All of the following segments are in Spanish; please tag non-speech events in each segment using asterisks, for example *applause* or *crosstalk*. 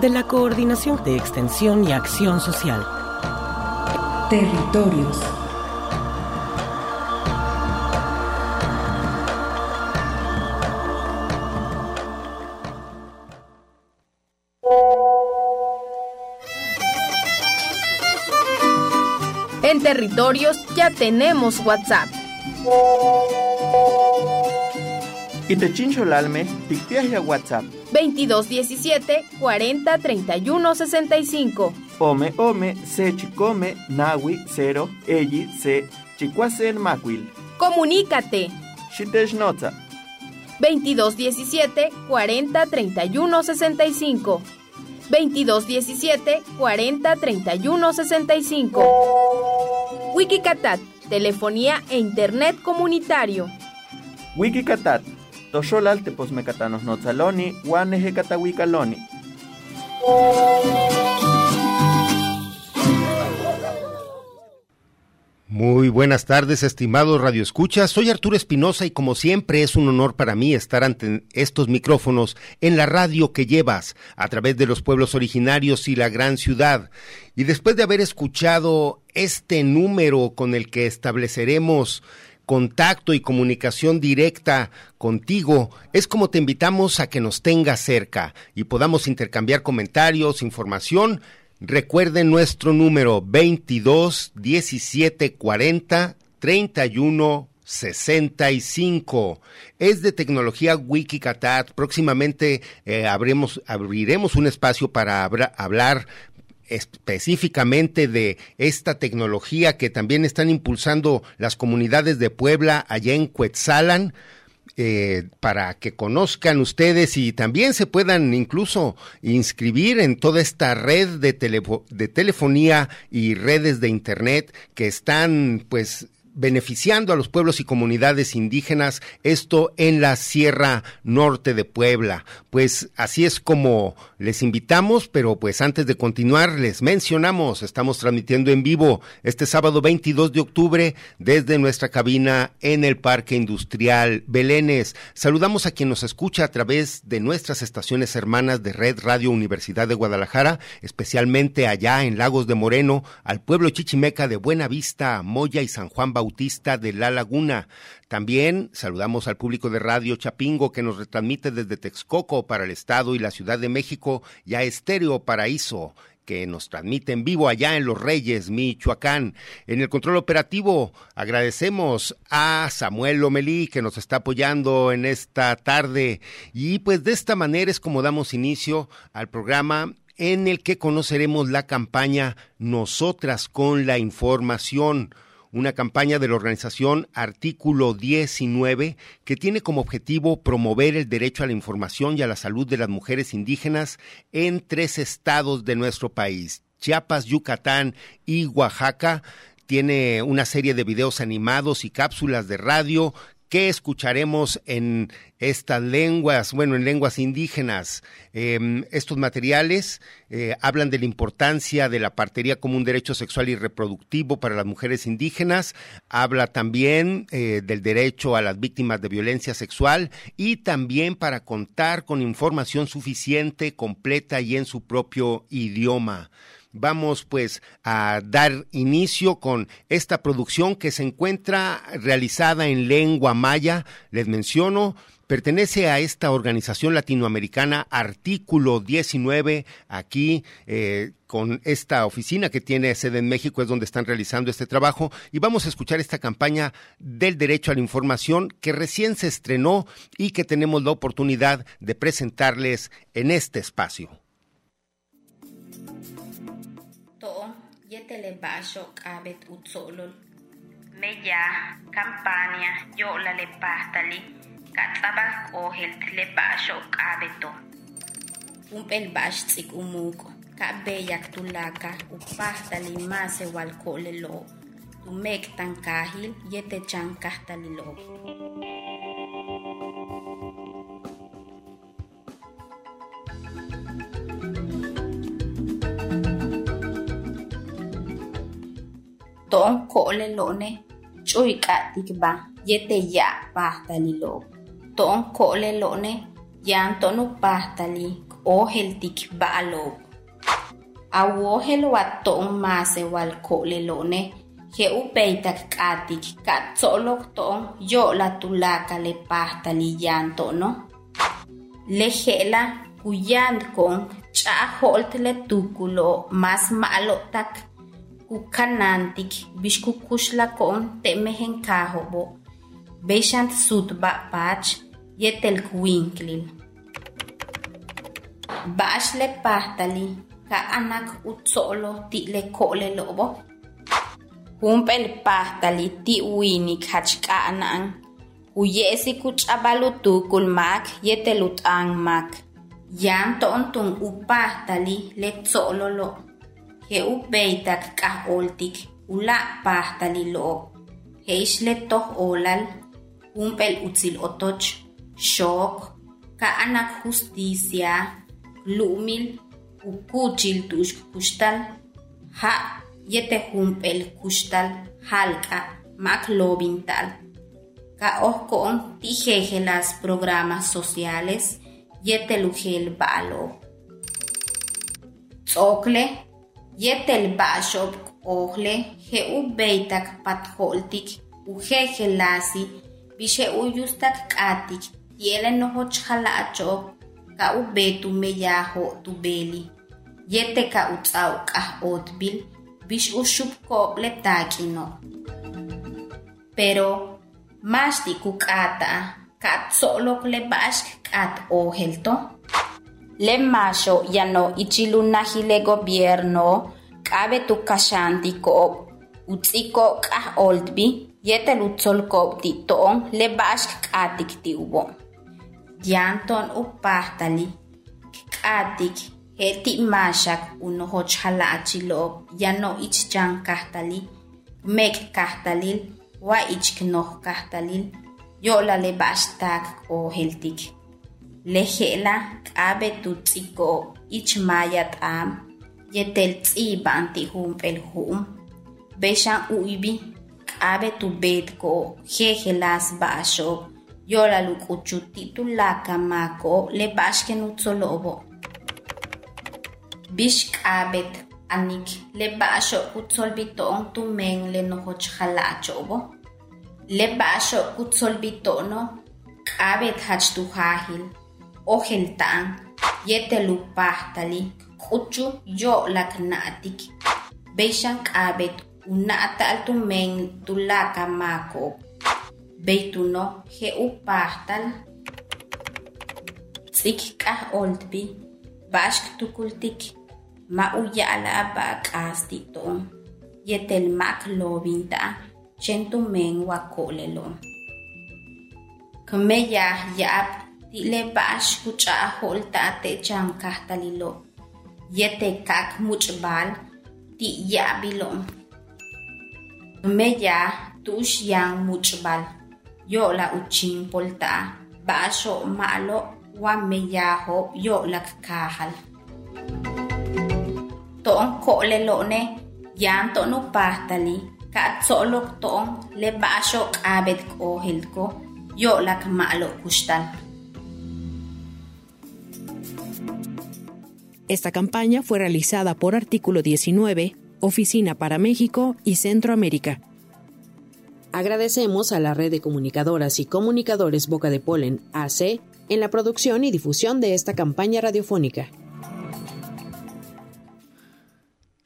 de la Coordinación de Extensión y Acción Social. Territorios. En territorios ya tenemos WhatsApp. Itechincholalme, ticpiaja WhatsApp. 2217 40 31 65. Ome ome se chicome nawi cero eyi se chicuasen macuil. Comunícate. Xitechnotza. 2217 40 31 65. 2217 40 31 65. Wikicatat, telefonía e internet comunitario. Wikicatat. Muy buenas tardes, estimados radioescuchas. Soy Arturo Espinosa y como siempre es un honor para mí estar ante estos micrófonos en la radio que llevas a través de los pueblos originarios y la gran ciudad. Y después de haber escuchado este número con el que estableceremos contacto y comunicación directa contigo, es como te invitamos a que nos tengas cerca y podamos intercambiar comentarios, información Recuerden nuestro número 22 17 40 31 65. Es de tecnología Wikicatat. Próximamente eh, abriremos un espacio para hablar específicamente de esta tecnología que también están impulsando las comunidades de Puebla allá en Cuetzalan eh, para que conozcan ustedes y también se puedan incluso inscribir en toda esta red de, de telefonía y redes de internet que están pues beneficiando a los pueblos y comunidades indígenas, esto en la Sierra Norte de Puebla. Pues así es como les invitamos, pero pues antes de continuar les mencionamos, estamos transmitiendo en vivo este sábado 22 de octubre desde nuestra cabina en el Parque Industrial Belénes. Saludamos a quien nos escucha a través de nuestras estaciones hermanas de Red Radio Universidad de Guadalajara, especialmente allá en Lagos de Moreno, al pueblo chichimeca de Buena Vista, Moya y San Juan Bautista de La Laguna. También saludamos al público de Radio Chapingo que nos retransmite desde Texcoco para el Estado y la Ciudad de México y a Estéreo Paraíso que nos transmite en vivo allá en Los Reyes, Michoacán. En el control operativo agradecemos a Samuel Lomelí que nos está apoyando en esta tarde y pues de esta manera es como damos inicio al programa en el que conoceremos la campaña Nosotras con la información una campaña de la organización Artículo 19 que tiene como objetivo promover el derecho a la información y a la salud de las mujeres indígenas en tres estados de nuestro país, Chiapas, Yucatán y Oaxaca. Tiene una serie de videos animados y cápsulas de radio ¿Qué escucharemos en estas lenguas, bueno, en lenguas indígenas? Em, estos materiales eh, hablan de la importancia de la partería como un derecho sexual y reproductivo para las mujeres indígenas, habla también eh, del derecho a las víctimas de violencia sexual y también para contar con información suficiente, completa y en su propio idioma vamos pues a dar inicio con esta producción que se encuentra realizada en lengua maya, les menciono, pertenece a esta organización latinoamericana Artículo 19, aquí eh, con esta oficina que tiene sede en México, es donde están realizando este trabajo. Y vamos a escuchar esta campaña del derecho a la información que recién se estrenó y que tenemos la oportunidad de presentarles en este espacio. Meya, campaña, yo la le pastali, katlaba ohel le basho kabeto. Un pel bash tsik umuko. kabeyak tulaka upastali mase walkolelo tumek tankahil yete chan kahtalilo ton kole lone chuy katik ba yete ya pastalilo ton kole lone yan tonu pastali ohel tik ba lo. Awohel watto'on mase wal ko'lelone je'u peitak k'atik ka'tso'lok to'on yo'la tulaka le pajtali yanto'no leje'la kuyan ko'on ch'a'jo'lt le tukulo mas ma'lo'tak kukanantik bix kukuxla ko'on te'mejen kajo'bo bexant sutba' pach yetel kwinklil ba'ax le pajtali ka anak utsolo ti le kole lobo. Humpel pahtali ti winik hachka anang. Uyesi kuchabalu tukul mak yetelut ang mak. Yan toon upahtali le tsolo lo. He upeitak ka oltik ula pahtali lo. He isle toh olal. Humpel utsil otoch. Shock. Ka anak justicia. Lumil ukuchil tuxk kuxtal ja yete hump'el kuxtal jalk'a mak lobintal ka ojko'on tijeje las programas sociales yetel ujel ba'lo tz'okle Γιέτελ μπάσοπ όχλε, χε ου μπέιτακ πατχόλτικ, ου χε χε λάσι, βίσε ου γιούστακ κάτικ, τι έλεν ο κα ου μπέτου με γιάχο του μπέλι. Γιατί κα ου τσάου καχ ότπιλ, βίσ ου σουπκό πλετάκινο. Πέρο, μάστικου κάτα, κατσόλο κλεμπάσκ κατ όχελτο, Le masho ya no ichilunahi le gobierno, kabe tu kashanti ko utsiko ka oldbi, yete lutzolko ti toon le bashk katik ti ubo. Yanton upahtali, k'atik, heti mashak unohoch halachilob, yano ichchan kahtali, mek kahtalil, wa ichknoh kahtalil, yola le bashtak o heltik. Lejela k'abe tutziko ichmayat am, yetel tsiban ti humpel hum, beshan uibi, k'abe tu betko, jejelas bashob, yola lukuchu titulaka mako le bashke nutsolobo. Bishkabet anik le basho kutsolbitoon tumeng le nohoch halachobo. Le kutsolbitono kabet hachtuhahil ojeltan yetelu pahtali kuchu yo laknatik. Beishan kabet unatal tumeng tulaka mako beituno he upahtal tsik kah oltbi bashk tukultik ma uyala ba kasti ton yetel mak lobinta chentu men wa kolelo kame ya yap tile bash kucha holta te chan kahtalilo yete kak muchbal ti yabilom kame ya tush yang muchbal yo la uchin polta. Basho malo wa meyaho yo la kahal toon ko le lone yan to no pahtali ka tsolok toon le basho kabet ko hilko yo Esta campaña fue realizada por Artículo 19, Oficina para México y Centroamérica. Agradecemos a la red de comunicadoras y comunicadores Boca de Polen AC en la producción y difusión de esta campaña radiofónica.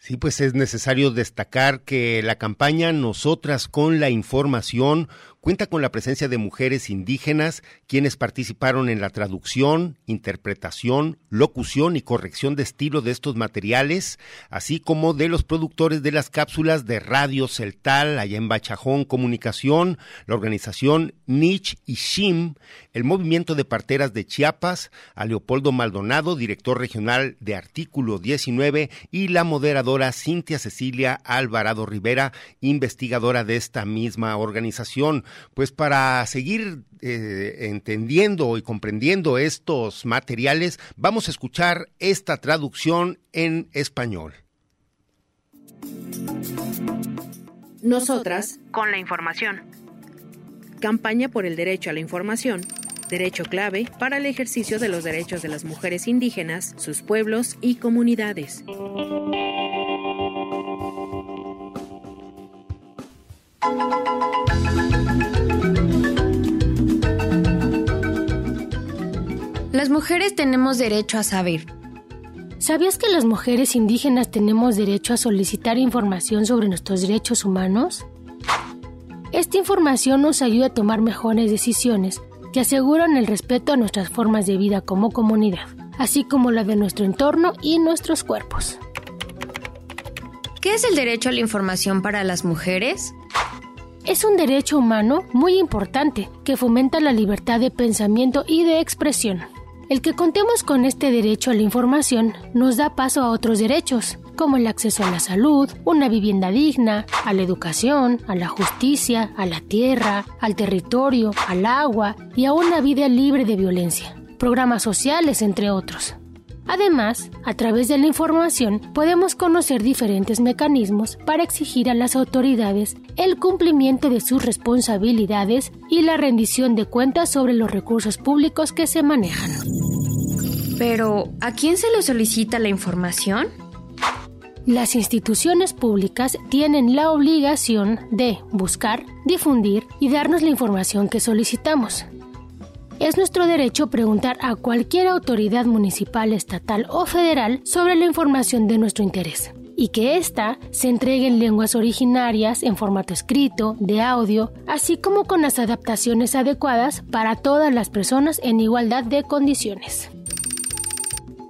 Sí, pues es necesario destacar que la campaña Nosotras con la Información cuenta con la presencia de mujeres indígenas quienes participaron en la traducción, interpretación, locución y corrección de estilo de estos materiales, así como de los productores de las cápsulas de Radio Celtal, allá en Bachajón Comunicación, la organización Nich y Shim, el movimiento de parteras de Chiapas, a Leopoldo Maldonado, director regional de Artículo 19, y la moderadora Cintia Cecilia Alvarado Rivera, investigadora de esta misma organización pues para seguir eh, entendiendo y comprendiendo estos materiales, vamos a escuchar esta traducción en español. Nosotras, con la información. Campaña por el derecho a la información, derecho clave para el ejercicio de los derechos de las mujeres indígenas, sus pueblos y comunidades. Las mujeres tenemos derecho a saber. ¿Sabías que las mujeres indígenas tenemos derecho a solicitar información sobre nuestros derechos humanos? Esta información nos ayuda a tomar mejores decisiones que aseguran el respeto a nuestras formas de vida como comunidad, así como la de nuestro entorno y nuestros cuerpos. ¿Qué es el derecho a la información para las mujeres? Es un derecho humano muy importante que fomenta la libertad de pensamiento y de expresión. El que contemos con este derecho a la información nos da paso a otros derechos, como el acceso a la salud, una vivienda digna, a la educación, a la justicia, a la tierra, al territorio, al agua y a una vida libre de violencia, programas sociales, entre otros. Además, a través de la información podemos conocer diferentes mecanismos para exigir a las autoridades el cumplimiento de sus responsabilidades y la rendición de cuentas sobre los recursos públicos que se manejan. Pero, ¿a quién se le solicita la información? Las instituciones públicas tienen la obligación de buscar, difundir y darnos la información que solicitamos. Es nuestro derecho preguntar a cualquier autoridad municipal, estatal o federal sobre la información de nuestro interés y que ésta se entregue en lenguas originarias, en formato escrito, de audio, así como con las adaptaciones adecuadas para todas las personas en igualdad de condiciones.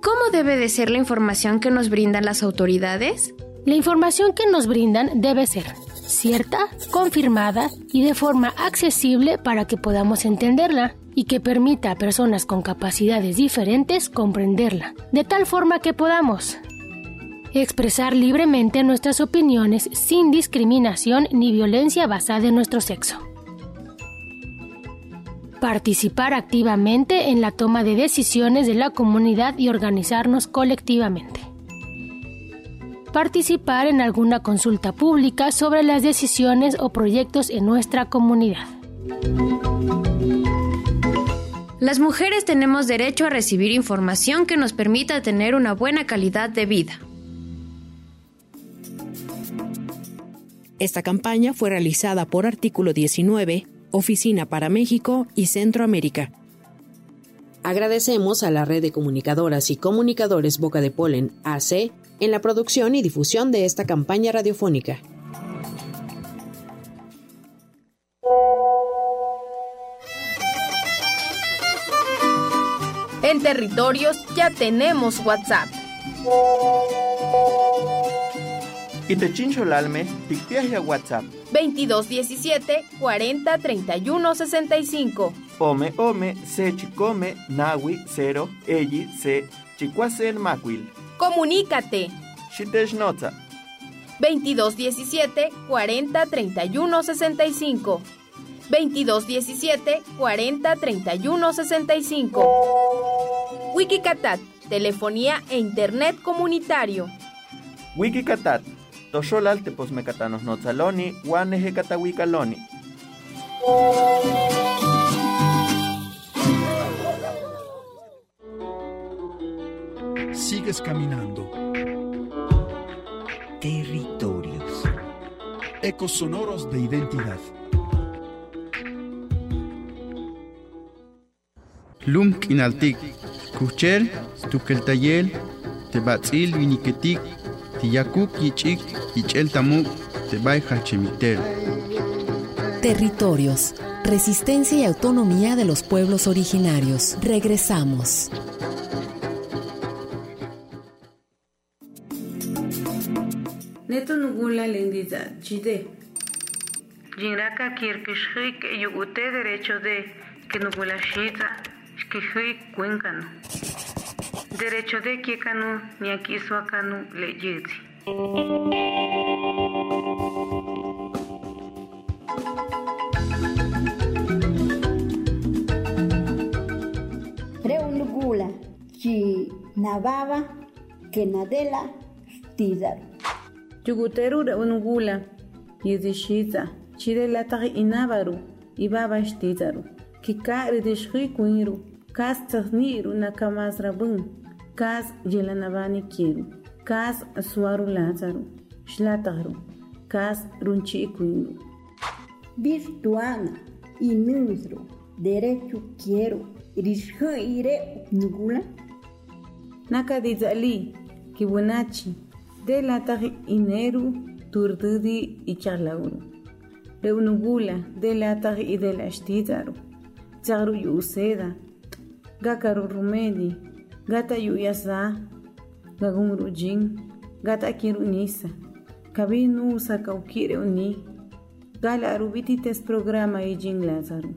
¿Cómo debe de ser la información que nos brindan las autoridades? La información que nos brindan debe ser cierta, confirmada y de forma accesible para que podamos entenderla y que permita a personas con capacidades diferentes comprenderla, de tal forma que podamos expresar libremente nuestras opiniones sin discriminación ni violencia basada en nuestro sexo. Participar activamente en la toma de decisiones de la comunidad y organizarnos colectivamente. Participar en alguna consulta pública sobre las decisiones o proyectos en nuestra comunidad. Las mujeres tenemos derecho a recibir información que nos permita tener una buena calidad de vida. Esta campaña fue realizada por Artículo 19, Oficina para México y Centroamérica. Agradecemos a la red de comunicadoras y comunicadores Boca de Polen AC en la producción y difusión de esta campaña radiofónica. Territorios ya tenemos WhatsApp. Itechincholalme, Picpiaja WhatsApp. 2217 40 31 65. Ome Ome, Se Chicome, Nawi, Cero, Eyi, Se, Chicuacen Macuil. Comunícate. Shiteshnotza. 2217 40 31 65. 2217 40 31 65. Wikicatat, telefonía e internet comunitario. Wikicatat, Tosholal teposmecatanos notzaloni, Guaneje catahuicaloni. Sigues caminando. Territorios. Ecos sonoros de identidad. Lum k'inaltik kuchel tukeltayel tebatz'il viniketik tiyakuk yich'ik yich'el tamuk tebay jalchemiter Territorios, resistencia y autonomía de los pueblos originarios. Regresamos. Neto nugula lendiza chide. Jinraka kirkishik yugute derecho de que nugula shita shkihui cuencano. Derecho de kiekanu ni aquí suakanu le. Reunugula, chi navava, que nadela, tizar. Yuguteru reunugula, yizishiza, chire latari inavaru, ibaba shtizaru. Kika ridishri kuiru, kas tsahniru nakamas rabun, kas yelanavani kiru, kas suaru lazaru, shlataru, kas runchi kuiru. Virtuana, inusro, derecho quiero, rishhu ire nugula. Naka dizali, kibunachi, de latari ineru, turdudi y charlauru. Reunugula, de latari y de la shtizaru. Tsaru yuseda, gakaru rumedi, gata yuyasa, gagumru jin, gata kiru nisa, kabinu sakaukire uni, gala arubitites programa y jin lazaru.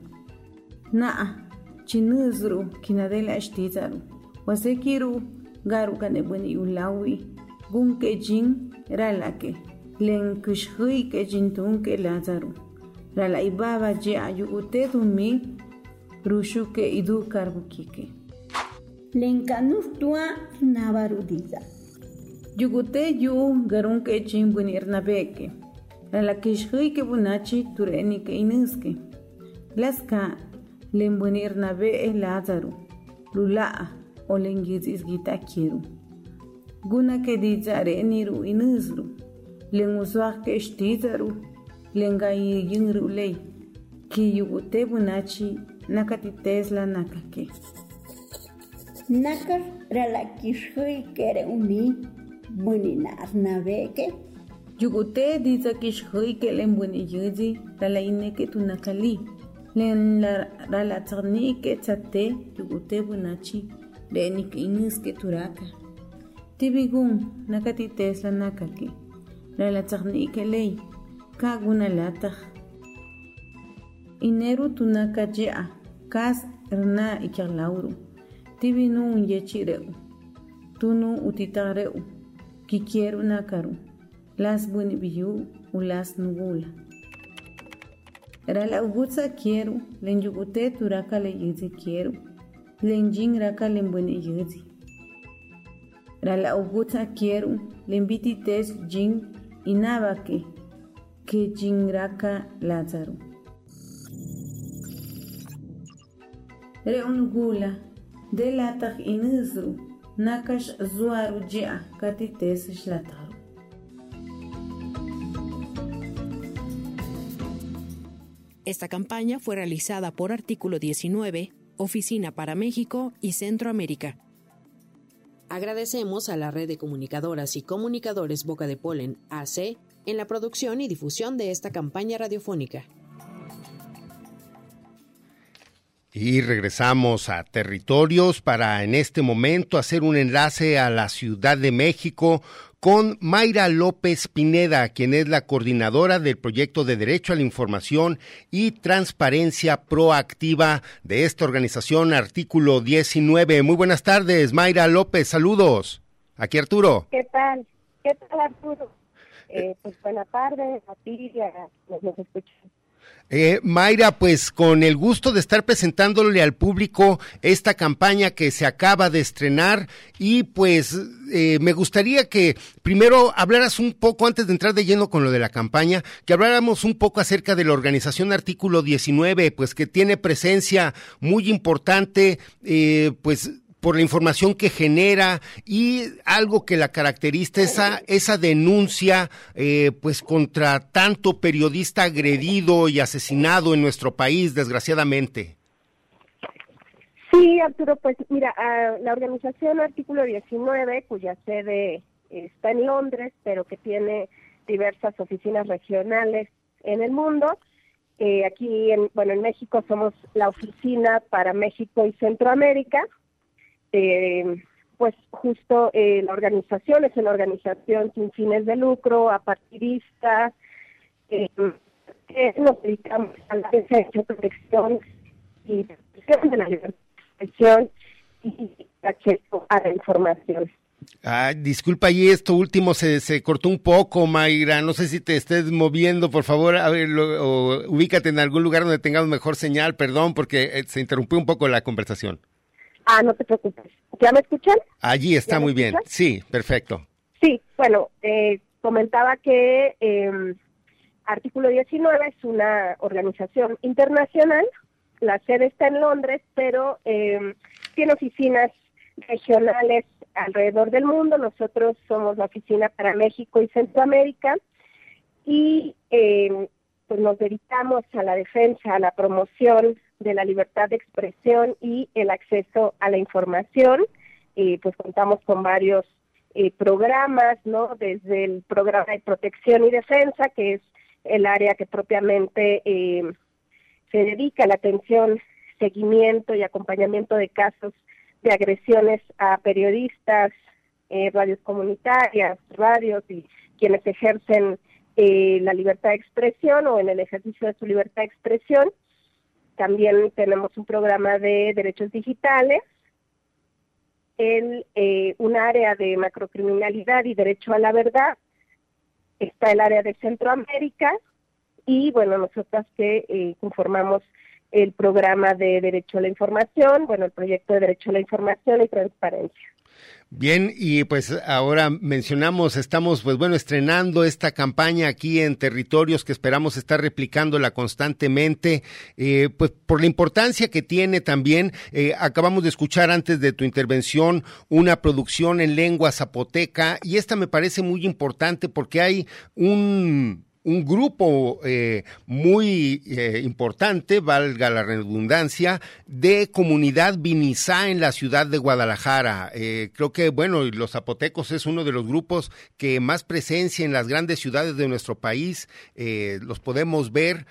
Naa, chinuzru kinadela ashtizaru, wasekiru garu kanebuni ulawi, gunke jin ralake, len kushhui ke jintunke lazaru. Rala ibaba je ayugutedumi, ruxuke idukargukike lenkanurtua navarudida yuguteyu garunkechi bunirnabeke lalakixhuike bunachi turenike inuske laska lenbunirnabe'e lazaru lula'a olengitz'isgitakieru gunake ditza're'eniru inusru lenuswajke xtitzaru lengayiyin ru'ley kiyugute bunachi nakati tesla nakake. Nakar ralakishui kere uni buninar naveke. Yugute diza kishhui ke len buni yuzi rala ineke tunakali. Len la rala tsarni ke tsate yugute bunachi reni ke inis ke turaka. Tibigun nakati tesla nakake. Rala tsarni ke lei kaguna latach. Ineru tunaka jea kas rna ikarlauru. Tibinu un yechireu. Tunu utitareu. Kikieru nakaru. Las buni biyu u las nugula. Rala ugutsa quiero, len yugute turaka le yuzi quiero. Len jing raka len buni yuzi. Rala ugutsa quiero, len biti tes jing inabake. Que jing raka Lázaro. Reunugula, de latach inizru, nakash zuaru jia, katites shlataru. Esta campaña fue realizada por Artículo 19, Oficina para México y Centroamérica. Agradecemos a la red de comunicadoras y comunicadores Boca de Polen, AC, en la producción y difusión de esta campaña radiofónica. Y regresamos a territorios para en este momento hacer un enlace a la Ciudad de México con Mayra López Pineda, quien es la coordinadora del proyecto de Derecho a la Información y Transparencia Proactiva de esta organización, artículo 19. Muy buenas tardes, Mayra López, saludos. Aquí Arturo. ¿Qué tal? ¿Qué tal, Arturo? Eh, pues buenas tardes a ti y a los escuchan. Eh, Mayra, pues con el gusto de estar presentándole al público esta campaña que se acaba de estrenar y pues eh, me gustaría que primero hablaras un poco, antes de entrar de lleno con lo de la campaña, que habláramos un poco acerca de la organización Artículo 19, pues que tiene presencia muy importante, eh, pues por la información que genera y algo que la caracteriza, esa, esa denuncia eh, pues contra tanto periodista agredido y asesinado en nuestro país, desgraciadamente. Sí, Arturo, pues mira, la organización Artículo 19, cuya sede está en Londres, pero que tiene diversas oficinas regionales en el mundo. Eh, aquí, en, bueno, en México somos la oficina para México y Centroamérica. Eh, pues justo eh, la organización es una organización sin fines de lucro, apartidista, que nos dedicamos a la defensa, protección y protección de la libertad de y acceso a la información. Ah, disculpa, y esto último se, se cortó un poco, Mayra. No sé si te estés moviendo, por favor, a ver, o ubícate en algún lugar donde tengamos mejor señal, perdón, porque eh, se interrumpió un poco la conversación. Ah, no te preocupes. ¿Ya me escuchan? Allí está muy bien. Sí, perfecto. Sí, bueno, eh, comentaba que eh, Artículo 19 es una organización internacional. La sede está en Londres, pero eh, tiene oficinas regionales alrededor del mundo. Nosotros somos la oficina para México y Centroamérica y eh, pues nos dedicamos a la defensa, a la promoción de la libertad de expresión y el acceso a la información. y pues contamos con varios eh, programas, ¿no? Desde el programa de protección y defensa, que es el área que propiamente eh, se dedica a la atención, seguimiento y acompañamiento de casos de agresiones a periodistas, eh, radios comunitarias, radios y quienes ejercen eh, la libertad de expresión o en el ejercicio de su libertad de expresión. También tenemos un programa de derechos digitales, en eh, un área de macrocriminalidad y derecho a la verdad. Está el área de Centroamérica y, bueno, nosotras que eh, conformamos el programa de Derecho a la Información, bueno, el proyecto de Derecho a la Información y Transparencia. Bien, y pues ahora mencionamos, estamos pues bueno, estrenando esta campaña aquí en territorios que esperamos estar replicándola constantemente, eh, pues por la importancia que tiene también, eh, acabamos de escuchar antes de tu intervención una producción en lengua zapoteca y esta me parece muy importante porque hay un un grupo eh, muy eh, importante, valga la redundancia, de comunidad vinizá en la ciudad de Guadalajara. Eh, creo que, bueno, los zapotecos es uno de los grupos que más presencia en las grandes ciudades de nuestro país. los podemos ver,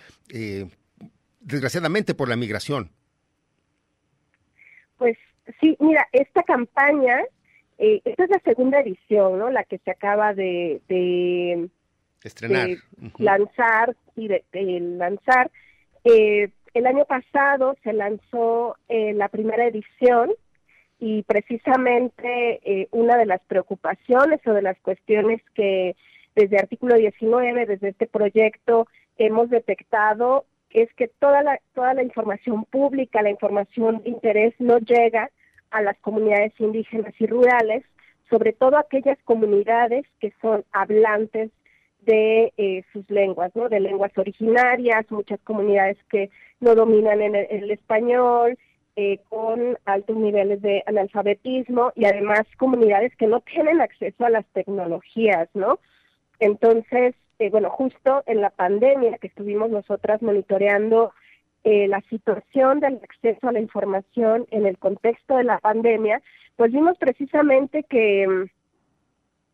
desgraciadamente, por la migración. Pues sí, mira, esta campaña, esta es la segunda edición, ¿no? La que se acaba de Estrenar. lanzar y de, lanzar. Eh, el año pasado se lanzó eh, la primera edición y precisamente eh, una de las preocupaciones o de las cuestiones que desde artículo 19, desde este proyecto, hemos detectado es que toda la, toda la información pública, la información de interés no llega a las comunidades indígenas y rurales, sobre todo aquellas comunidades que son hablantes de eh, sus lenguas, ¿no? De lenguas originarias, muchas comunidades que no dominan en el, español, eh, con altos niveles de analfabetismo y además comunidades que no tienen acceso a las tecnologías, ¿no? Entonces, eh, bueno, justo en la pandemia que estuvimos nosotras monitoreando la situación del acceso a la información en el contexto de la pandemia, pues vimos precisamente que mm,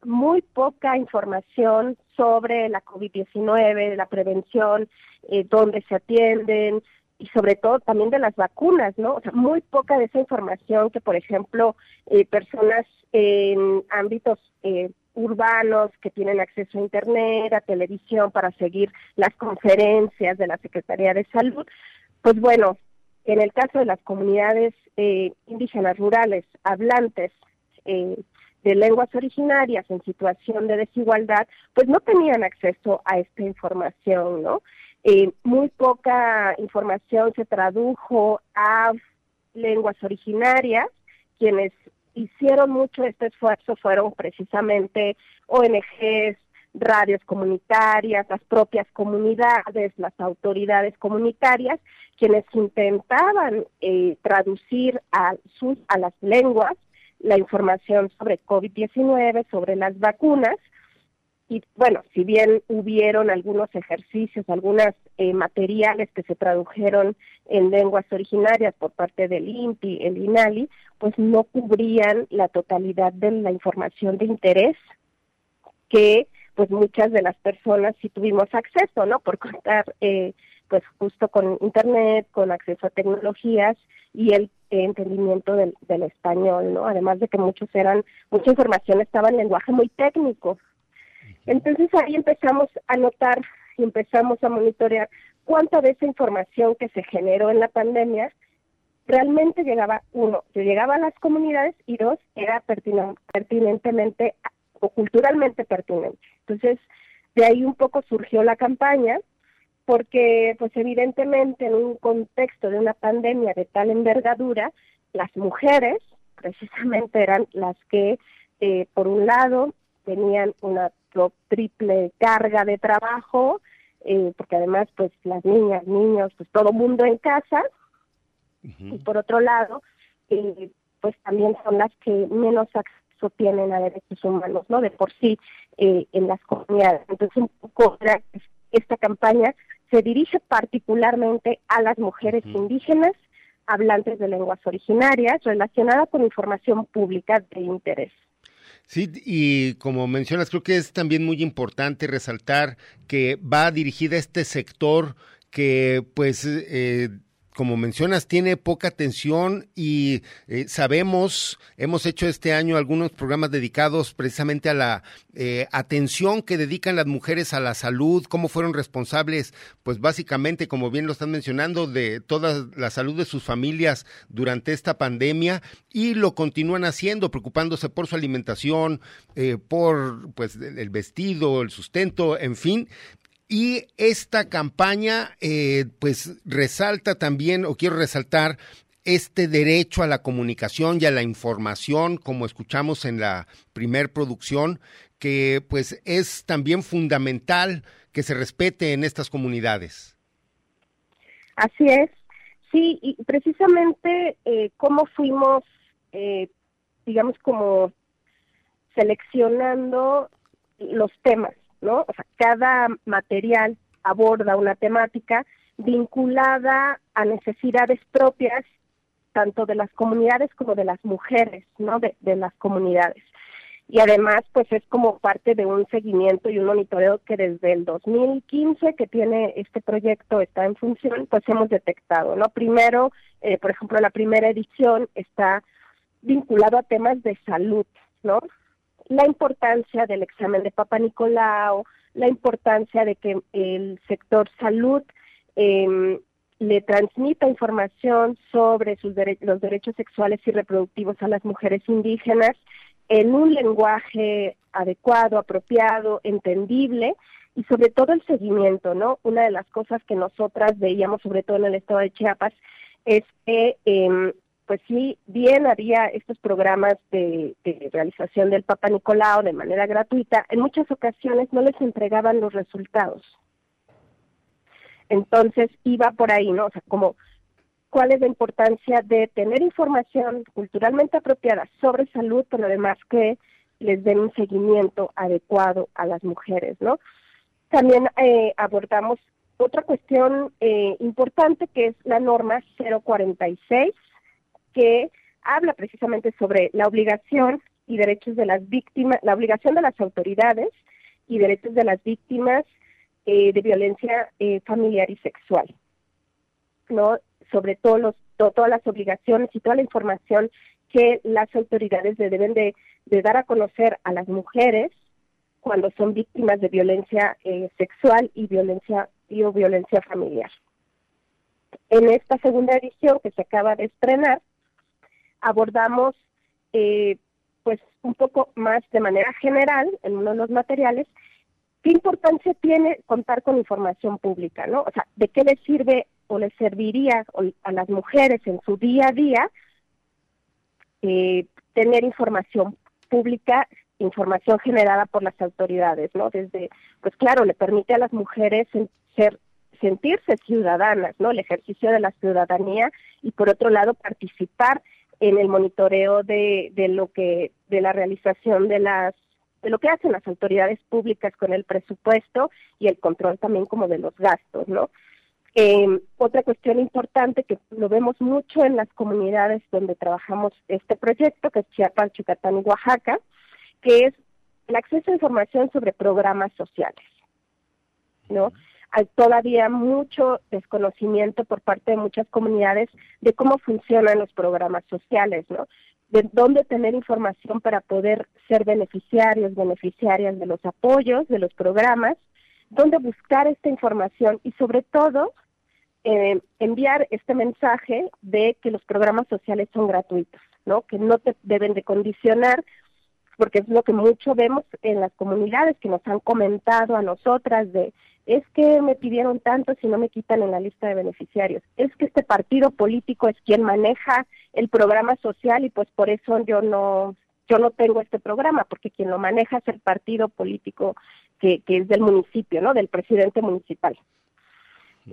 muy poca información sobre la COVID-19, la prevención, eh, dónde se atienden y sobre todo también de las vacunas, ¿no? O sea, muy poca de esa información que, por ejemplo, eh, personas en ámbitos eh, urbanos que tienen acceso a Internet, a televisión para seguir las conferencias de la Secretaría de Salud, pues bueno, en el caso de las comunidades eh, indígenas rurales hablantes, eh, de lenguas originarias en situación de desigualdad, pues no tenían acceso a esta información, ¿no? Eh, muy poca información se tradujo a lenguas originarias, quienes hicieron mucho este esfuerzo fueron precisamente ONGs, radios comunitarias, las propias comunidades, las autoridades comunitarias, quienes intentaban eh, traducir a, sus, a las lenguas la información sobre COVID-19, sobre las vacunas, y bueno, si bien hubieron algunos ejercicios, algunos eh, materiales que se tradujeron en lenguas originarias por parte del INPI, el INALI, pues no cubrían la totalidad de la información de interés que pues muchas de las personas sí tuvimos acceso, ¿no? Por contar eh, pues justo con internet, con acceso a tecnologías y el entendimiento del, del español, ¿no? Además de que muchos eran, mucha información estaba en lenguaje muy técnico, entonces ahí empezamos a notar y empezamos a monitorear cuánta de esa información que se generó en la pandemia realmente llegaba, uno, llegaba a las comunidades y dos, era pertinentemente o culturalmente pertinente. Entonces, de ahí un poco surgió la campaña, porque pues evidentemente en un contexto de una pandemia de tal envergadura, las mujeres precisamente eran las que, eh, por un lado, tenían una triple carga de trabajo, eh, porque además pues las niñas, niños, pues todo mundo en casa, y por otro lado, eh, pues también son las que menos acceso tienen a derechos humanos, ¿no? De por sí eh, en las comunidades. Entonces, un poco esta campaña se dirige particularmente a las mujeres indígenas hablantes de lenguas originarias relacionada con información pública de interés. Sí, y como mencionas, creo que es también muy importante resaltar que va dirigida a este sector que pues eh, como mencionas, tiene poca atención y eh, sabemos, hemos hecho este año algunos programas dedicados precisamente a la eh, atención que dedican las mujeres a la salud, cómo fueron responsables, pues básicamente, como bien lo están mencionando, de toda la salud de sus familias durante esta pandemia y lo continúan haciendo, preocupándose por su alimentación, eh, por pues el vestido, el sustento, en fin, y esta campaña, eh, pues resalta también, o quiero resaltar, este derecho a la comunicación y a la información, como escuchamos en la primer producción, que pues es también fundamental que se respete en estas comunidades. Así es, sí, y precisamente eh, cómo fuimos, eh, digamos, como seleccionando los temas. ¿No? O sea, cada material aborda una temática vinculada a necesidades propias tanto de las comunidades como de las mujeres, ¿no? De, las comunidades. Y además, pues es como parte de un seguimiento y un monitoreo que desde el 2015 que tiene este proyecto está en función, pues hemos detectado, ¿no? Primero, eh, por ejemplo, la primera edición está vinculado a temas de salud, ¿no? La importancia del examen de Papa Nicolau, la importancia de que el sector salud em, le transmita información sobre sus los derechos sexuales y reproductivos a las mujeres indígenas en un lenguaje adecuado, apropiado, entendible y sobre todo el seguimiento, ¿no? Una de las cosas que nosotras veíamos, sobre todo en el estado de Chiapas, es que eh, pues sí, bien había estos programas de, realización del Papa Nicolau de manera gratuita, en muchas ocasiones no les entregaban los resultados. Entonces iba por ahí, ¿no? O sea, como cuál es la importancia de tener información culturalmente apropiada sobre salud, pero además que les den un seguimiento adecuado a las mujeres, ¿no? También eh, abordamos otra cuestión eh, importante que es la norma 046 que habla precisamente sobre la obligación y derechos de las víctimas, la obligación de las autoridades y derechos de las víctimas eh, de violencia eh, familiar y sexual, ¿no? Sobre todas las obligaciones y toda la información que las autoridades deben de, dar a conocer a las mujeres cuando son víctimas de violencia eh, sexual y violencia y o violencia familiar. En esta segunda edición que se acaba de estrenar, abordamos eh, pues un poco más de manera general en uno de los materiales qué importancia tiene contar con información pública, ¿no? O sea, de qué le sirve o le serviría a las mujeres en su día a día eh, tener información pública, información generada por las autoridades, ¿no? Desde, pues claro, le permite a las mujeres ser sentirse ciudadanas, ¿no? El ejercicio de la ciudadanía y por otro lado participar en el monitoreo de, de lo que de la realización de las de lo que hacen las autoridades públicas con el presupuesto y el control también como de los gastos, ¿no? Eh, otra cuestión importante que lo vemos mucho en las comunidades donde trabajamos este proyecto, que es Chiapas, Yucatán y Oaxaca, que es el acceso a información sobre programas sociales, ¿no? Hay todavía mucho desconocimiento por parte de muchas comunidades de cómo funcionan los programas sociales, ¿no? De dónde tener información para poder ser beneficiarios, beneficiarias de los apoyos, de los programas, dónde buscar esta información y sobre todo eh, enviar este mensaje de que los programas sociales son gratuitos, ¿no? Que no te deben de condicionar porque es lo que mucho vemos en las comunidades que nos han comentado a nosotras de es que me pidieron tanto si no me quitan en la lista de beneficiarios. Es que este partido político es quien maneja el programa social y pues por eso yo no yo no tengo este programa porque quien lo maneja es el partido político que, que es del municipio, ¿no? Del presidente municipal.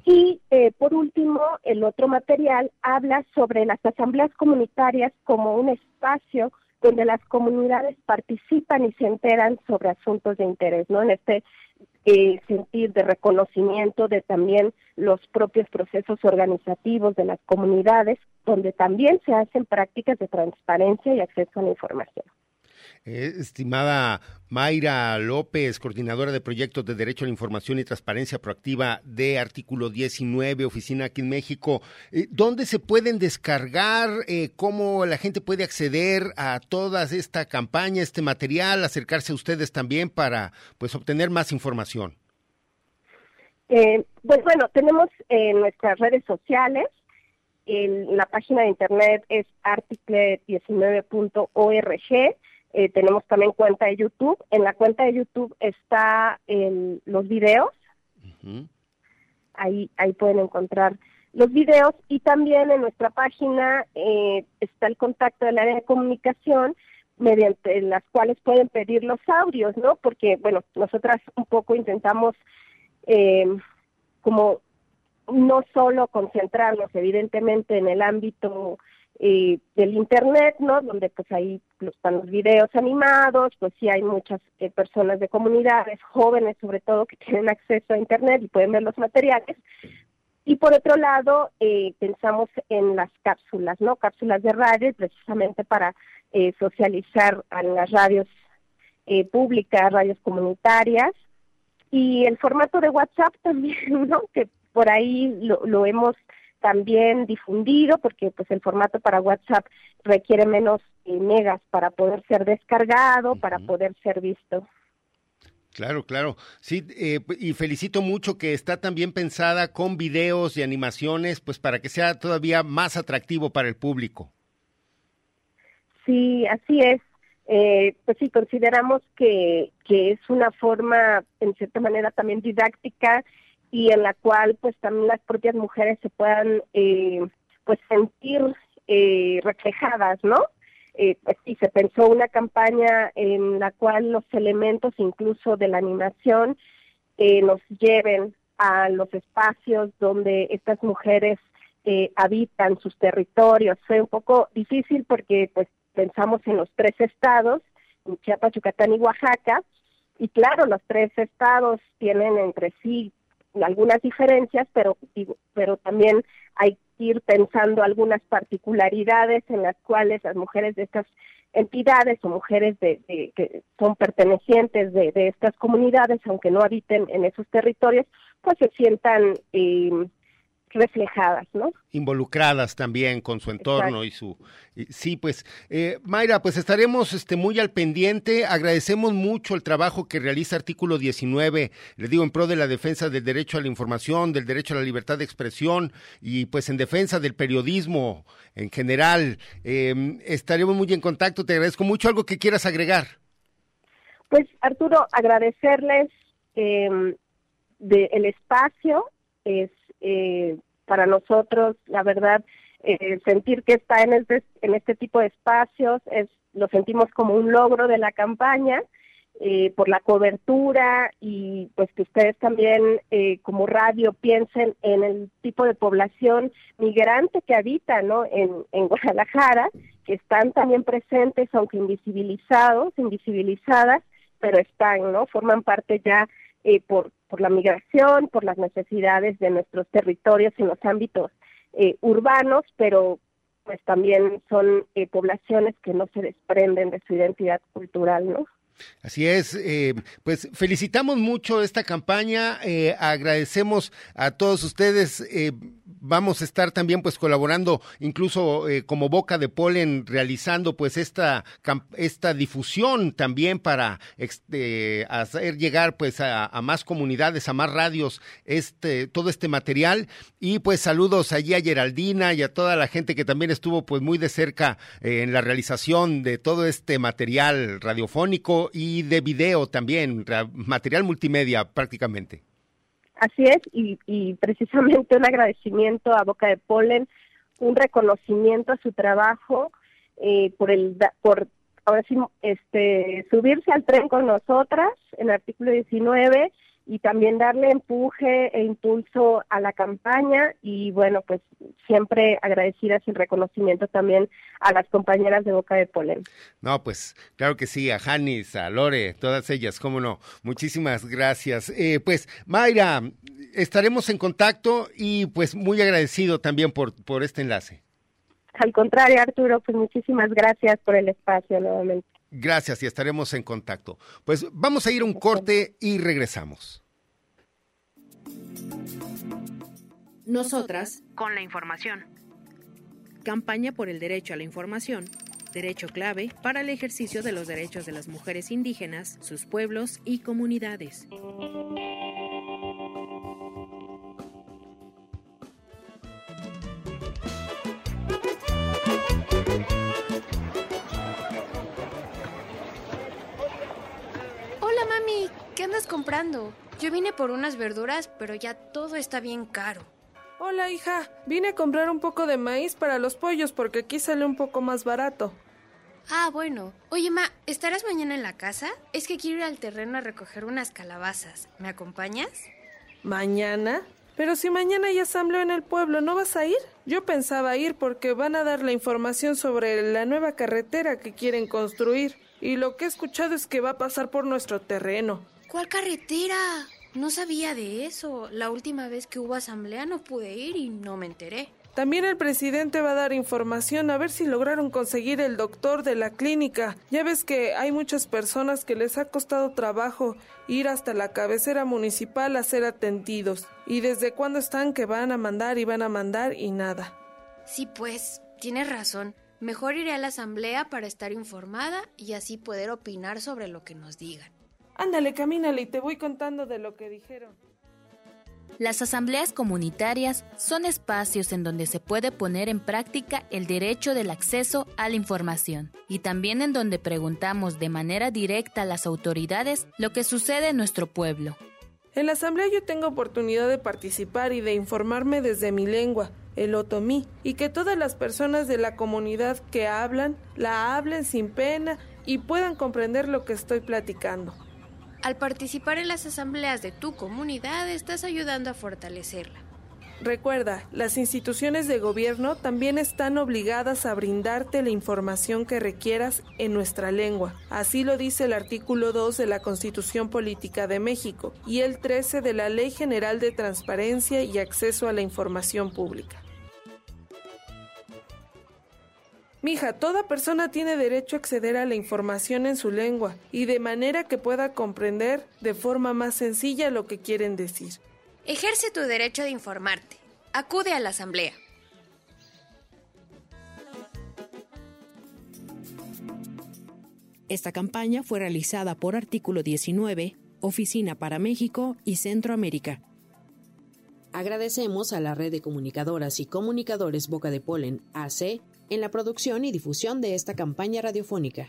Y eh, por último, el otro material habla sobre las asambleas comunitarias como un espacio donde las comunidades participan y se enteran sobre asuntos de interés, ¿no? En este eh, sentir de reconocimiento de también los propios procesos organizativos de las comunidades, donde también se hacen prácticas de transparencia y acceso a la información. Eh, estimada Mayra López, coordinadora de proyectos de Derecho a la Información y Transparencia Proactiva de Artículo 19, oficina aquí en México, eh, ¿dónde se pueden descargar? Eh, ¿Cómo la gente puede acceder a toda esta campaña, este material, acercarse a ustedes también para pues obtener más información? pues bueno, tenemos en nuestras redes sociales, la página de internet es article19.org eh, tenemos también cuenta de YouTube. En la cuenta de YouTube está los videos. Ahí, ahí pueden encontrar los videos y también en nuestra página eh, está el contacto del área de comunicación mediante las cuales pueden pedir los audios, ¿no? Porque, bueno, nosotras un poco intentamos eh, como no solo concentrarnos evidentemente en el ámbito eh, del internet, ¿no? Donde pues ahí están los videos animados, pues sí hay muchas eh, personas de comunidades, jóvenes sobre todo, que tienen acceso a internet y pueden ver los materiales. Y por otro lado, eh, pensamos en las cápsulas, ¿no? Cápsulas de radio, precisamente para socializar a las radios públicas, radios comunitarias. Y el formato de WhatsApp *laughs* también, ¿no? Que por ahí lo, lo hemos también difundido porque pues el formato para WhatsApp requiere menos eh, megas para poder ser descargado, para poder ser visto. Claro, claro. Sí, eh, y felicito mucho que está también pensada con videos y animaciones, pues para que sea todavía más atractivo para el público. Sí, así es. Eh, pues sí, consideramos que, que es una forma, en cierta manera, también didáctica y en la cual pues también las propias mujeres se puedan eh, pues sentir eh, reflejadas, ¿no? Eh, pues sí, se pensó una campaña en la cual los elementos incluso de la animación eh, nos lleven a los espacios donde estas mujeres eh, habitan sus territorios. Fue un poco difícil porque pues pensamos en los tres estados, en Chiapas, Yucatán y Oaxaca, y claro, los tres estados tienen entre sí algunas diferencias, pero, pero también hay que ir pensando algunas particularidades en las cuales las mujeres de estas entidades o mujeres de, que son pertenecientes de, de, estas comunidades, aunque no habiten en esos territorios, pues se sientan eh, reflejadas, ¿no? Involucradas también con su entorno y su... sí, pues, eh, Mayra, pues estaremos este, muy al pendiente. Agradecemos mucho el trabajo que realiza Artículo 19, le digo, en pro de la defensa del derecho a la información, del derecho a la libertad de expresión y pues en defensa del periodismo en general. Eh, estaremos muy en contacto, te agradezco mucho. ¿Algo que quieras agregar? Pues, Arturo, agradecerles eh, de el espacio, es eh, para nosotros, la verdad, eh, sentir que está en este, en este tipo de espacios, es, lo sentimos como un logro de la campaña. Eh, por la cobertura y pues que ustedes también eh, como radio piensen en el tipo de población migrante que habita ¿no? en, en Guadalajara, que están también presentes, aunque invisibilizados, invisibilizadas, pero están, ¿no? Forman parte ya eh, por, por la migración, por las necesidades de nuestros territorios en los ámbitos eh, urbanos, pero pues también son eh, poblaciones que no se desprenden de su identidad cultural, ¿no? Así es, eh, pues felicitamos mucho esta campaña, eh, agradecemos a todos ustedes, eh, vamos a estar también pues colaborando incluso como Boca de Polen realizando pues esta, esta difusión también para hacer llegar pues a, a, más comunidades, a más radios este, todo este material. Y pues saludos allí a Geraldina y a toda la gente que también estuvo pues muy de cerca en la realización de todo este material radiofónico y de video también, material multimedia prácticamente. Así es, y, y precisamente un agradecimiento a Boca de Polen, un reconocimiento a su trabajo eh, por el por ahora sí este subirse al tren con nosotras en el artículo 19 y también darle empuje e impulso a la campaña y bueno, pues siempre agradecidas y reconocimiento también a las compañeras de Boca de Polen. No, pues claro que sí, a Janis, a Lore, todas ellas, cómo no. Muchísimas gracias. Eh, pues Mayra, estaremos en contacto y pues muy agradecido también por, por este enlace. Al contrario, Arturo, pues muchísimas gracias por el espacio nuevamente. Gracias y estaremos en contacto. Pues vamos a ir a un corte y regresamos. Nosotras con la información. Campaña por el derecho a la información, derecho clave para el ejercicio de los derechos de las mujeres indígenas, sus pueblos y comunidades. Comprando? Yo vine por unas verduras, pero ya todo está bien caro. Hola, hija. Vine a comprar un poco de maíz para los pollos porque aquí sale un poco más barato. Ah, bueno. Oye, Ma, ¿estarás mañana en la casa? Es que quiero ir al terreno a recoger unas calabazas. ¿Me acompañas? ¿Mañana? Pero si mañana hay asamblea en el pueblo, ¿no vas a ir? Yo pensaba ir porque van a dar la información sobre la nueva carretera que quieren construir. Y lo que he escuchado es que va a pasar por nuestro terreno. ¿Cuál carretera? No sabía de eso. La última vez que hubo asamblea no pude ir y no me enteré. También el presidente va a dar información a ver si lograron conseguir el doctor de la clínica. Ya ves que hay muchas personas que les ha costado trabajo ir hasta la cabecera municipal a ser atendidos. ¿Y desde cuándo están que van a mandar y van a mandar y nada? Sí, pues, tienes razón. Mejor iré a la asamblea para estar informada y así poder opinar sobre lo que nos digan. Ándale, camínale y te voy contando de lo que dijeron. Las asambleas comunitarias son espacios en donde se puede poner en práctica el derecho del acceso a la información y también en donde preguntamos de manera directa a las autoridades lo que sucede en nuestro pueblo. En la asamblea yo tengo oportunidad de participar y de informarme desde mi lengua, el otomí, y que todas las personas de la comunidad que hablan, la hablen sin pena y puedan comprender lo que estoy platicando. Al participar en las asambleas de tu comunidad estás ayudando a fortalecerla. Recuerda, las instituciones de gobierno también están obligadas a brindarte la información que requieras en nuestra lengua. Así lo dice el artículo 2 de la Constitución Política de México y el 13 de la Ley General de Transparencia y Acceso a la Información Pública. Mija, toda persona tiene derecho a acceder a la información en su lengua y de manera que pueda comprender de forma más sencilla lo que quieren decir. Ejerce tu derecho de informarte. Acude a la asamblea. Esta campaña fue realizada por Artículo 19, Oficina para México y Centroamérica. Agradecemos a la red de comunicadoras y comunicadores Boca de Polen, AC, en la producción y difusión de esta campaña radiofónica.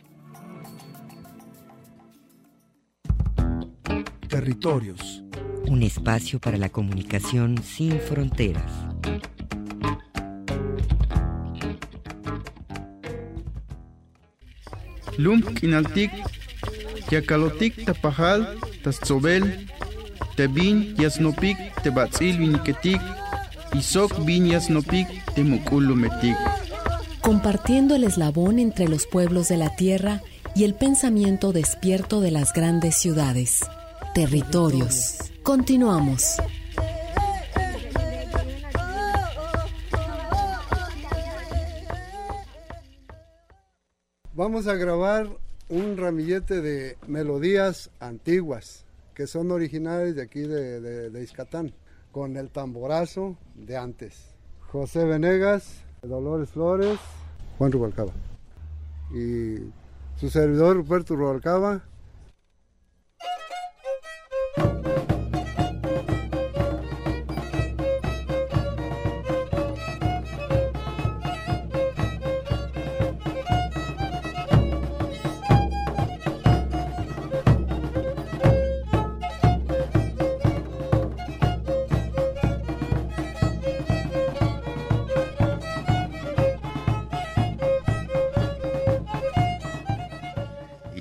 Territorios. Un espacio para la comunicación sin fronteras. Lump kinaltik, yakalotik tapajal, tasobel, tebin yasnopik, tebatzil viniketik, isok bin yasnopik, temukulumetik compartiendo el eslabón entre los pueblos de la tierra y el pensamiento despierto de las grandes ciudades. Territorios. Continuamos. Vamos a grabar un ramillete de melodías antiguas que son originales de aquí de, de, Izcatán, con el tamborazo de antes. José Venegas, Dolores Flores, Juan Rubalcaba. Y su servidor Ruperto Rubalcaba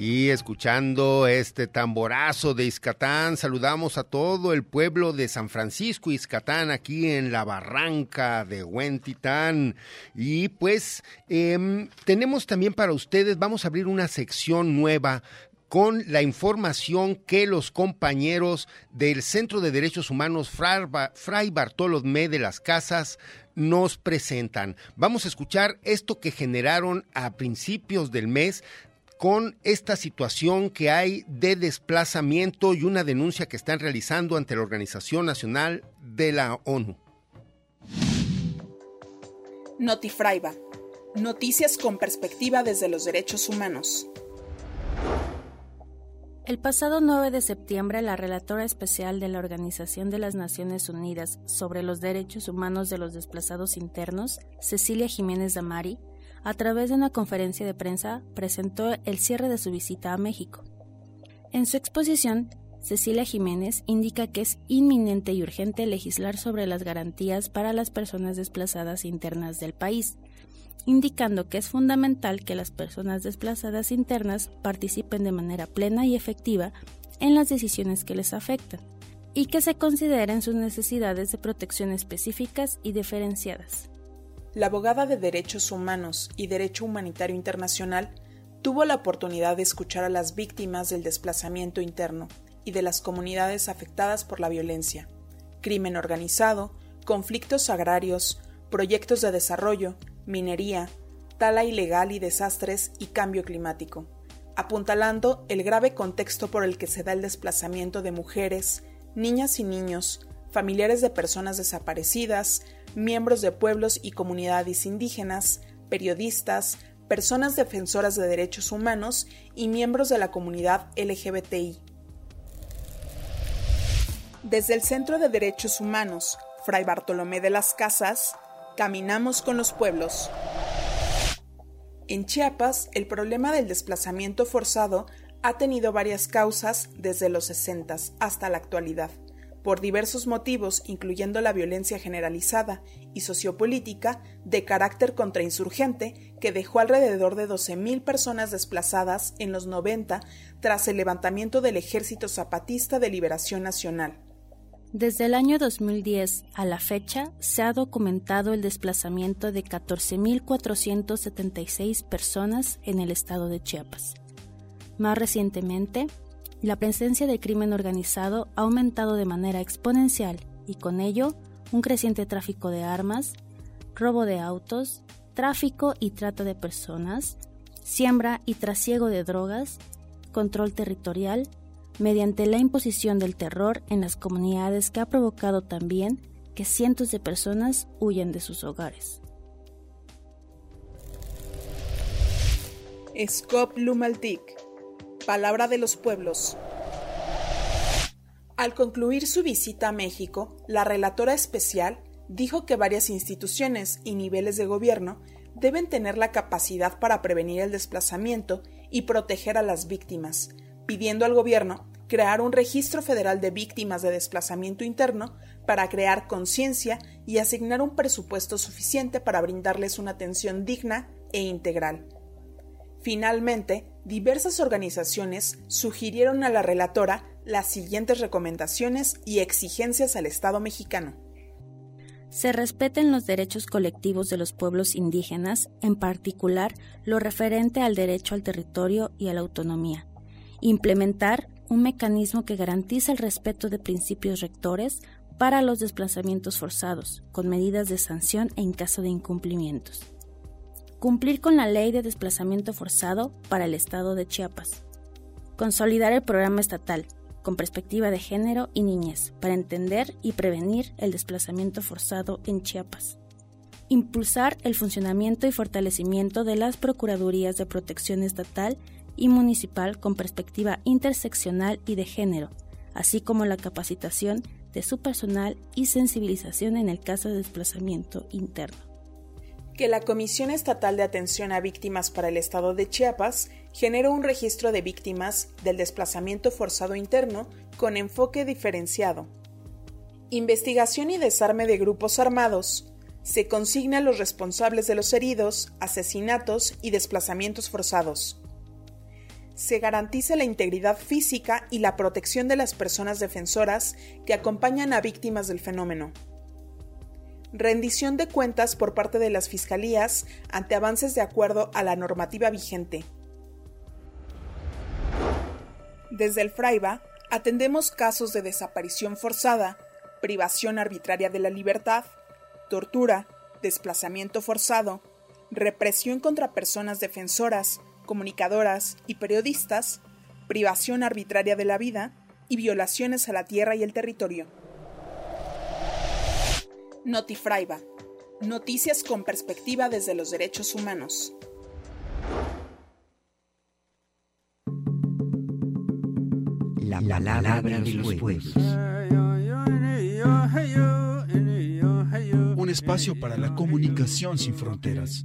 escuchando este tamborazo de Izcatán. Saludamos a todo el pueblo de San Francisco Izcatán aquí en la barranca de Huentitán. Y pues eh, tenemos también para ustedes, vamos a abrir una sección nueva con la información que los compañeros del Centro de Derechos Humanos Fray Bartolomé de las Casas nos presentan. Vamos a escuchar esto que generaron a principios del mes con esta situación que hay de desplazamiento y una denuncia que están realizando ante la Organización Nacional de la ONU. Notifraiba. Noticias con perspectiva desde los derechos humanos. El pasado 9 de septiembre, la relatora especial de la Organización de las Naciones Unidas sobre los Derechos Humanos de los Desplazados Internos, Cecilia Jiménez Damari, a través de una conferencia de prensa, presentó el cierre de su visita a México. En su exposición, Cecilia Jiménez indica que es inminente y urgente legislar sobre las garantías para las personas desplazadas internas del país, indicando que es fundamental que las personas desplazadas internas participen de manera plena y efectiva en las decisiones que les afectan y que se consideren sus necesidades de protección específicas y diferenciadas la abogada de Derechos Humanos y Derecho Humanitario Internacional tuvo la oportunidad de escuchar a las víctimas del desplazamiento interno y de las comunidades afectadas por la violencia, crimen organizado, conflictos agrarios, proyectos de desarrollo, minería, tala ilegal y desastres y cambio climático, apuntalando el grave contexto por el que se da el desplazamiento de mujeres, niñas y niños, familiares de personas desaparecidas, miembros de pueblos y comunidades indígenas, periodistas, personas defensoras de derechos humanos y miembros de la comunidad LGBTI. Desde el Centro de Derechos Humanos, Fray Bartolomé de las Casas, caminamos con los pueblos. En Chiapas, el problema del desplazamiento forzado ha tenido varias causas desde los 60 hasta la actualidad por diversos motivos, incluyendo la violencia generalizada y sociopolítica de carácter contrainsurgente que dejó alrededor de 12.000 personas desplazadas en los 90 tras el levantamiento del Ejército Zapatista de Liberación Nacional. Desde el año 2010 a la fecha se ha documentado el desplazamiento de 14.476 personas en el estado de Chiapas. Más recientemente, la presencia del crimen organizado ha aumentado de manera exponencial y con ello un creciente tráfico de armas, robo de autos, tráfico y trata de personas, siembra y trasiego de drogas, control territorial, mediante la imposición del terror en las comunidades que ha provocado también que cientos de personas huyen de sus hogares. Scop Lumaltic Palabra de los Pueblos. Al concluir su visita a México, la relatora especial dijo que varias instituciones y niveles de gobierno deben tener la capacidad para prevenir el desplazamiento y proteger a las víctimas, pidiendo al gobierno crear un registro federal de víctimas de desplazamiento interno para crear conciencia y asignar un presupuesto suficiente para brindarles una atención digna e integral. Finalmente, diversas organizaciones sugirieron a la relatora las siguientes recomendaciones y exigencias al Estado mexicano. se respeten los derechos colectivos de los pueblos indígenas, en particular lo referente al derecho al territorio y a la autonomía. Implementar un mecanismo que garantice el respeto de principios rectores para los desplazamientos forzados, con medidas de sanción en caso de incumplimientos. Cumplir con la ley de desplazamiento forzado para el Estado de Chiapas. Consolidar el programa estatal, con perspectiva de género y niñez, para entender y prevenir el desplazamiento forzado en Chiapas. Impulsar el funcionamiento y fortalecimiento de las Procuradurías de Protección Estatal y Municipal con perspectiva interseccional y de género, así como la capacitación de su personal y sensibilización en el caso de desplazamiento interno. Que la Comisión Estatal de Atención a Víctimas para el Estado de Chiapas generó un registro de víctimas del desplazamiento forzado interno con enfoque diferenciado. Investigación y desarme de grupos armados. Se consigna a los responsables de los heridos, asesinatos y desplazamientos forzados se garantiza la integridad física y la protección de las personas defensoras que acompañan a víctimas del fenómeno. Rendición de cuentas por parte de las fiscalías ante avances de acuerdo a la normativa vigente. Desde el Fraiba atendemos casos de desaparición forzada, privación arbitraria de la libertad, tortura, desplazamiento forzado, represión contra personas defensoras, comunicadoras y periodistas, privación arbitraria de la vida y violaciones a la tierra y el territorio. Notifraiba. Noticias con perspectiva desde los derechos humanos. La palabra de los pueblos. Un espacio para la comunicación sin fronteras.